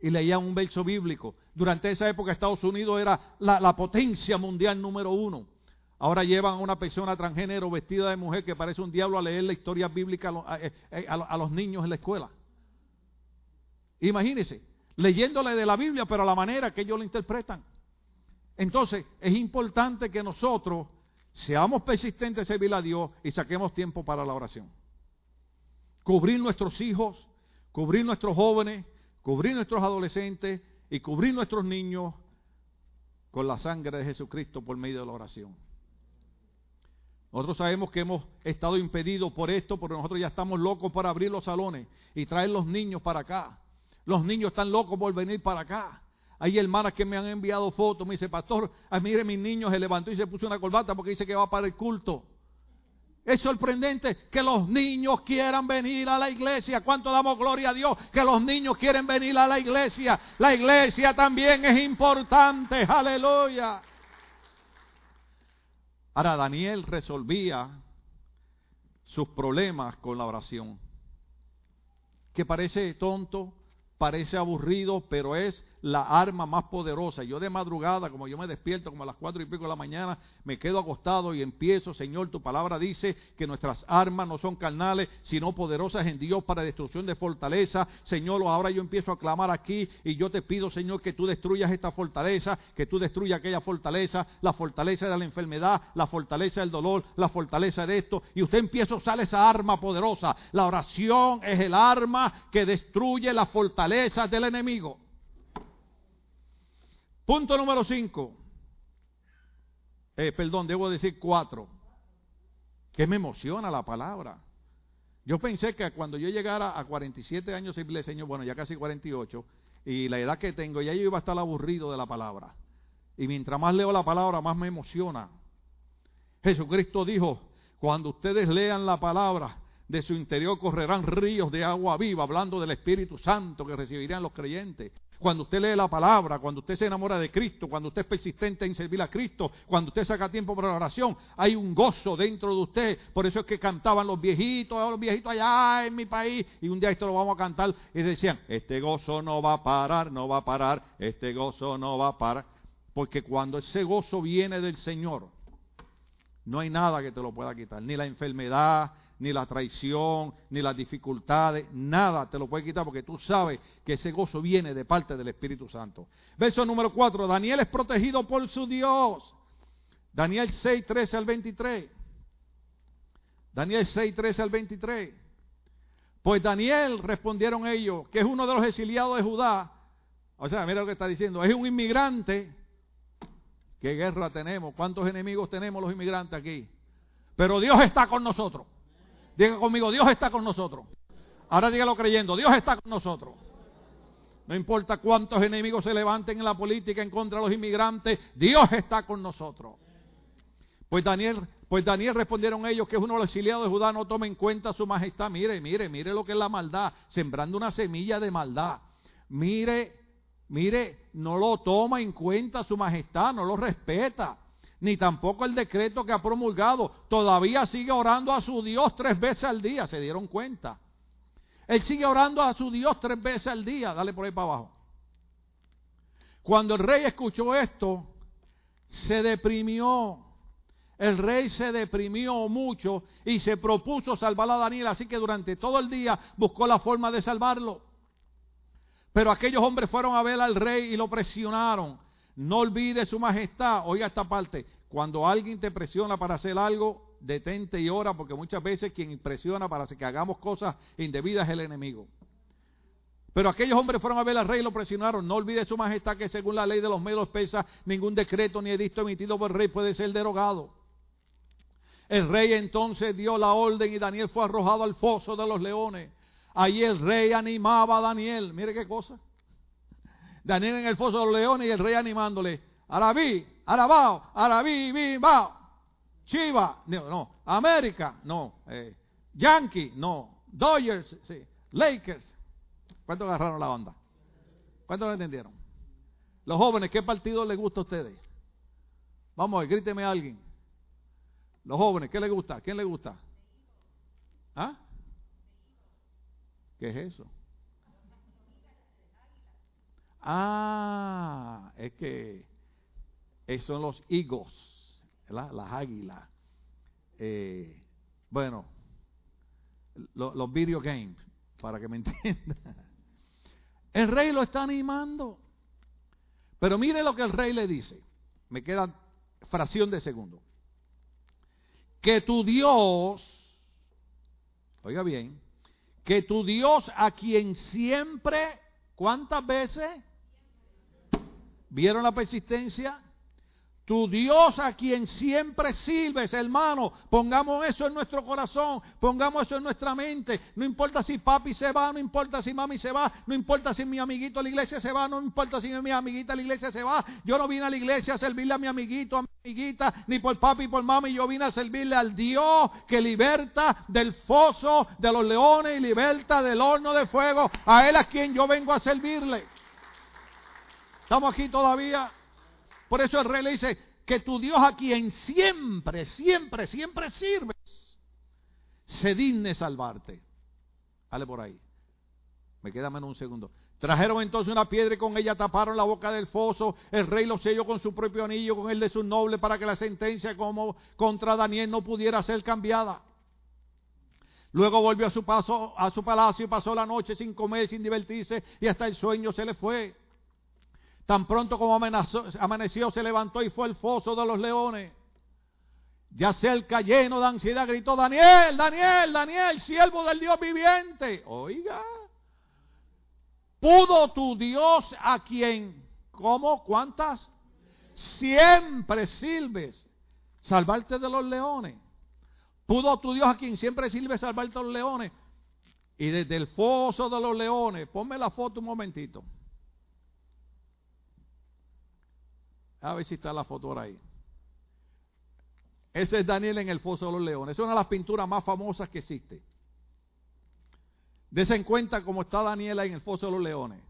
y leían un verso bíblico. Durante esa época Estados Unidos era la, potencia mundial número uno. Ahora llevan a una persona transgénero vestida de mujer que parece un diablo a leer la historia bíblica a eh, eh, los niños en la escuela. Imagínense, leyéndole de la Biblia, pero a la manera que ellos lo interpretan. Entonces, es importante que nosotros seamos persistentes en servir a Dios y saquemos tiempo para la oración. Cubrir nuestros hijos, cubrir nuestros jóvenes, cubrir nuestros adolescentes y cubrir nuestros niños con la sangre de Jesucristo por medio de la oración. Nosotros sabemos que hemos estado impedidos por esto, porque nosotros ya estamos locos para abrir los salones y traer los niños para acá. Los niños están locos por venir para acá. Hay hermanas que me han enviado fotos. Me dice, pastor, ah, mire, mi niño se levantó y se puso una corbata porque dice que va para el culto. Es sorprendente que los niños quieran venir a la iglesia. ¿Cuánto damos gloria a Dios? Que los niños quieren venir a la iglesia. La iglesia también es importante. Aleluya. Ahora Daniel resolvía sus problemas con la oración. Que parece tonto, parece aburrido, pero es la arma más poderosa. Yo de madrugada, como yo me despierto como a las cuatro y pico de la mañana, me quedo acostado y empiezo, Señor, tu palabra dice que nuestras armas no son carnales, sino poderosas en Dios para destrucción de fortaleza. Señor, ahora yo empiezo a clamar aquí y yo te pido, Señor, que tú destruyas esta fortaleza, que tú destruyas aquella fortaleza, la fortaleza de la enfermedad, la fortaleza del dolor, la fortaleza de esto. Y usted empieza a usar esa arma poderosa. La oración es el arma que destruye la fortaleza del enemigo. Punto número 5. Eh, perdón, debo decir cuatro. Que me emociona la palabra. Yo pensé que cuando yo llegara a 47 años, simple Señor, bueno, ya casi 48, y la edad que tengo, ya yo iba a estar aburrido de la palabra. Y mientras más leo la palabra, más me emociona. Jesucristo dijo, cuando ustedes lean la palabra, de su interior correrán ríos de agua viva, hablando del Espíritu Santo que recibirían los creyentes. Cuando usted lee la palabra, cuando usted se enamora de Cristo, cuando usted es persistente en servir a Cristo, cuando usted saca tiempo para la oración, hay un gozo dentro de usted. Por eso es que cantaban los viejitos, los viejitos allá en mi país, y un día esto lo vamos a cantar, y decían, este gozo no va a parar, no va a parar, este gozo no va a parar. Porque cuando ese gozo viene del Señor, no hay nada que te lo pueda quitar, ni la enfermedad, ni la traición, ni las dificultades, nada te lo puede quitar porque tú sabes que ese gozo viene de parte del Espíritu Santo. Verso número 4, Daniel es protegido por su Dios. Daniel 6, 13 al 23. Daniel 6, 13 al 23. Pues Daniel respondieron ellos, que es uno de los exiliados de Judá. O sea, mira lo que está diciendo, es un inmigrante. ¿Qué guerra tenemos? ¿Cuántos enemigos tenemos los inmigrantes aquí? Pero Dios está con nosotros. Diga conmigo, Dios está con nosotros. Ahora dígalo creyendo, Dios está con nosotros. No importa cuántos enemigos se levanten en la política en contra de los inmigrantes, Dios está con nosotros. Pues Daniel, pues Daniel respondieron ellos que es uno de los exiliados de Judá, no tome en cuenta su majestad. Mire, mire, mire lo que es la maldad, sembrando una semilla de maldad. Mire, mire, no lo toma en cuenta su majestad, no lo respeta. Ni tampoco el decreto que ha promulgado. Todavía sigue orando a su Dios tres veces al día, se dieron cuenta. Él sigue orando a su Dios tres veces al día. Dale por ahí para abajo. Cuando el rey escuchó esto, se deprimió el rey se deprimió mucho y se propuso salvar a Daniel, así que durante todo el día buscó la forma de salvarlo. Pero aquellos hombres fueron a ver al rey y lo presionaron. No olvide su majestad. Oiga esta parte. Cuando alguien te presiona para hacer algo, detente y ora, porque muchas veces quien presiona para que hagamos cosas indebidas es el enemigo. Pero aquellos hombres fueron a ver al rey y lo presionaron. No olvide su majestad que según la ley de los medios pesa, ningún decreto ni edicto emitido por el rey puede ser derogado. El rey entonces dio la orden y Daniel fue arrojado al foso de los leones. Ahí el rey animaba a Daniel. Mire qué cosa. Daniel en el foso de los leones y el rey animándole. Arabí, Arabao, Arabí, Bimbao. Chiva, no, no. América, no. Eh, Yankee, no. Dodgers, sí. Lakers. ¿Cuántos agarraron la onda? ¿Cuántos lo entendieron? Los jóvenes, ¿qué partido les gusta a ustedes? Vamos a gríteme a alguien. Los jóvenes, ¿qué les gusta? ¿Quién le gusta? ¿Ah? ¿Qué es eso? Ah, es que son los higos, las águilas. Eh, bueno, los video games, para que me entiendan. El rey lo está animando. Pero mire lo que el rey le dice. Me queda fracción de segundo que tu Dios, oiga bien, que tu Dios a quien siempre, ¿cuántas veces? ¿Vieron la persistencia? Tu Dios a quien siempre sirves, hermano. Pongamos eso en nuestro corazón, pongamos eso en nuestra mente. No importa si papi se va, no importa si mami se va, no importa si mi amiguito la iglesia se va, no importa si mi amiguita la iglesia se va. Yo no vine a la iglesia a servirle a mi amiguito, a mi amiguita, ni por papi, por mami. Yo vine a servirle al Dios que liberta del foso de los leones y liberta del horno de fuego. A Él a quien yo vengo a servirle. ¿Estamos aquí todavía? Por eso el rey le dice, que tu Dios a quien siempre, siempre, siempre sirves, se digne salvarte. Dale por ahí. Me queda menos un segundo. Trajeron entonces una piedra y con ella taparon la boca del foso. El rey lo selló con su propio anillo, con el de su noble, para que la sentencia como contra Daniel no pudiera ser cambiada. Luego volvió a su paso a su palacio y pasó la noche sin comer, sin divertirse, y hasta el sueño se le fue. Tan pronto como amaneció, se levantó y fue al foso de los leones. Ya cerca, lleno de ansiedad, gritó, Daniel, Daniel, Daniel, siervo del Dios viviente. Oiga, ¿pudo tu Dios a quien, ¿cómo? ¿Cuántas? Siempre sirves salvarte de los leones. ¿Pudo tu Dios a quien siempre sirve salvarte de los leones? Y desde el foso de los leones, ponme la foto un momentito. A ver si está la foto ahí. Ese es Daniel en el Foso de los Leones. Es una de las pinturas más famosas que existe. Dese en cuenta cómo está Daniela en el Foso de los Leones.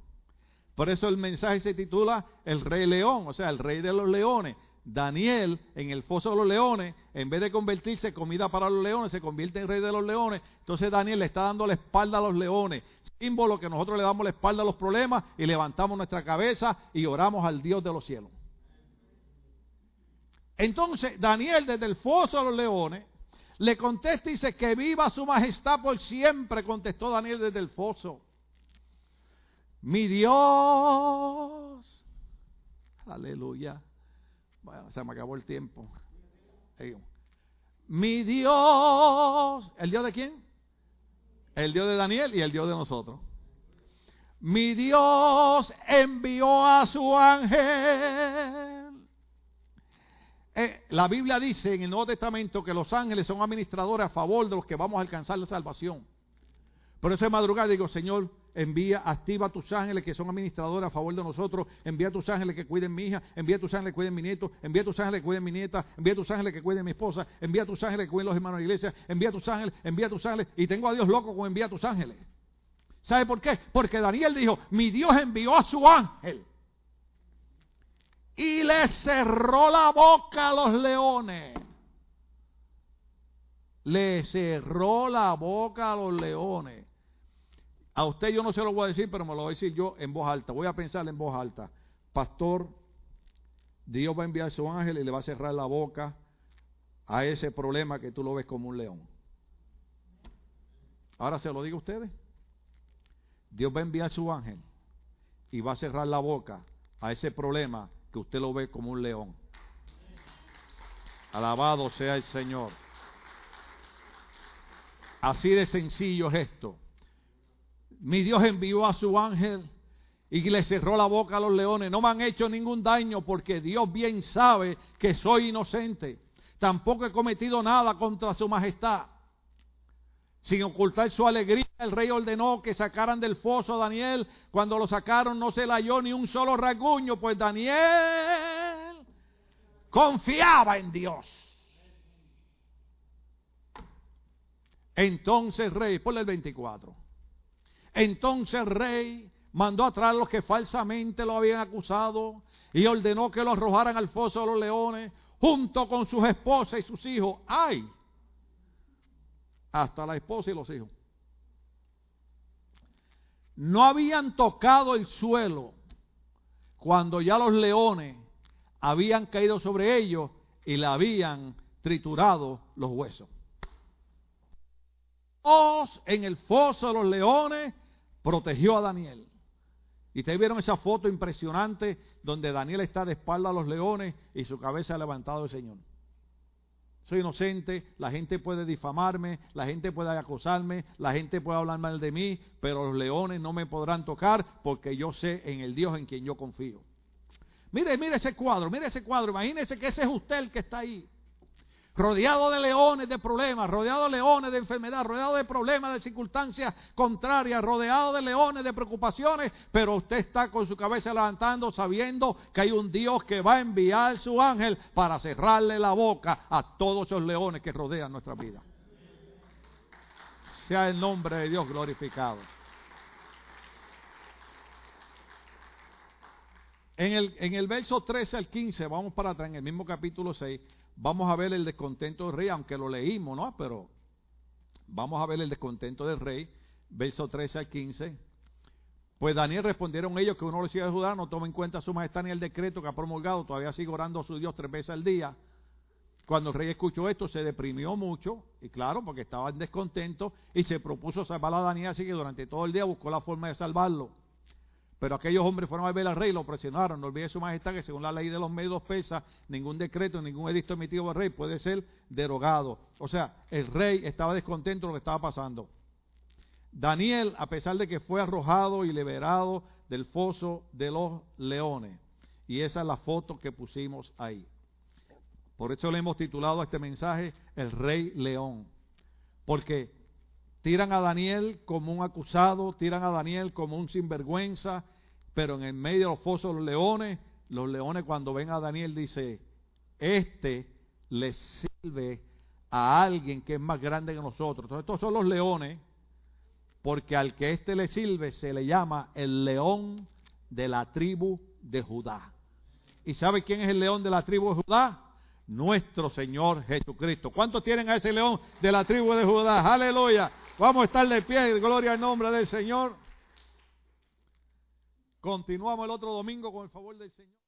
Por eso el mensaje se titula El Rey León, o sea, el Rey de los Leones. Daniel en el Foso de los Leones, en vez de convertirse en comida para los leones, se convierte en Rey de los Leones. Entonces Daniel le está dando la espalda a los leones. Símbolo que nosotros le damos la espalda a los problemas y levantamos nuestra cabeza y oramos al Dios de los cielos. Entonces Daniel desde el foso de los leones le contesta y dice que viva su majestad por siempre, contestó Daniel desde el foso. Mi Dios. Aleluya. Bueno, se me acabó el tiempo. Mi Dios. ¿El Dios de quién? El Dios de Daniel y el Dios de nosotros. Mi Dios envió a su ángel. Eh, la Biblia dice en el Nuevo Testamento que los ángeles son administradores a favor de los que vamos a alcanzar la salvación. Por eso de madrugada digo, Señor, envía, activa a tus ángeles que son administradores a favor de nosotros, envía a tus ángeles que cuiden mi hija, envía a tus ángeles que cuiden mi nieto, envía a tus ángeles que cuiden mi nieta, envía a tus ángeles que cuiden mi esposa, envía a tus ángeles que cuiden los hermanos de la iglesia, envía a tus ángeles, envía a tus ángeles, y tengo a Dios loco con envía a tus ángeles. ¿Sabe por qué? Porque Daniel dijo, mi Dios envió a su ángel y le cerró la boca a los leones. Le cerró la boca a los leones. A usted yo no se lo voy a decir, pero me lo voy a decir yo en voz alta. Voy a pensar en voz alta. Pastor, Dios va a enviar su ángel y le va a cerrar la boca a ese problema que tú lo ves como un león. Ahora se lo digo a ustedes. Dios va a enviar su ángel y va a cerrar la boca a ese problema que usted lo ve como un león. Alabado sea el Señor. Así de sencillo es esto. Mi Dios envió a su ángel y le cerró la boca a los leones. No me han hecho ningún daño porque Dios bien sabe que soy inocente. Tampoco he cometido nada contra su majestad. Sin ocultar su alegría, el rey ordenó que sacaran del foso a Daniel. Cuando lo sacaron no se le halló ni un solo rasguño, pues Daniel confiaba en Dios. Entonces rey, ponle el 24. Entonces el rey mandó a traer los que falsamente lo habían acusado y ordenó que lo arrojaran al foso de los leones junto con sus esposas y sus hijos. ¡Ay! hasta la esposa y los hijos. No habían tocado el suelo cuando ya los leones habían caído sobre ellos y le habían triturado los huesos. Dios en el foso de los leones protegió a Daniel. Y ustedes vieron esa foto impresionante donde Daniel está de espalda a los leones y su cabeza ha levantado el Señor soy inocente, la gente puede difamarme, la gente puede acosarme, la gente puede hablar mal de mí, pero los leones no me podrán tocar porque yo sé en el Dios en quien yo confío. Mire, mire ese cuadro, mire ese cuadro, imagínese que ese es usted el que está ahí rodeado de leones de problemas, rodeado de leones de enfermedad, rodeado de problemas, de circunstancias contrarias, rodeado de leones de preocupaciones, pero usted está con su cabeza levantando sabiendo que hay un Dios que va a enviar su ángel para cerrarle la boca a todos esos leones que rodean nuestra vida. Sea el nombre de Dios glorificado. En el, verso 13 al 15, vamos para atrás, en el mismo capítulo 6, vamos a ver el descontento del rey, aunque lo leímos, ¿no? Pero vamos a ver el descontento del rey, verso 13 al 15. Pues Daniel respondieron ellos que uno iba a ayudar, no toma en cuenta su majestad ni el decreto que ha promulgado, todavía sigue orando a su Dios tres veces al día. Cuando el rey escuchó esto, se deprimió mucho, y claro, porque estaba en descontento, y se propuso salvar a Daniel, así que durante todo el día buscó la forma de salvarlo. Pero aquellos hombres fueron a ver al rey y lo presionaron. No olvide su majestad que según la ley de los medios pesas, ningún decreto, ningún edicto emitido por el rey puede ser derogado. O sea, el rey estaba descontento de lo que estaba pasando. Daniel, a pesar de que fue arrojado y liberado del foso de los leones. Y esa es la foto que pusimos ahí. Por eso le hemos titulado a este mensaje El Rey León. Porque Tiran a Daniel como un acusado, tiran a Daniel como un sinvergüenza, pero en el medio de los fosos de los leones, los leones cuando ven a Daniel dice, este le sirve a alguien que es más grande que nosotros. Entonces estos son los leones, porque al que este le sirve se le llama el león de la tribu de Judá. ¿Y sabe quién es el león de la tribu de Judá? Nuestro Señor Jesucristo. ¿Cuántos tienen a ese león de la tribu de Judá? Aleluya. Vamos a estar de pie, gloria al nombre del Señor. Continuamos el otro domingo con el favor del Señor.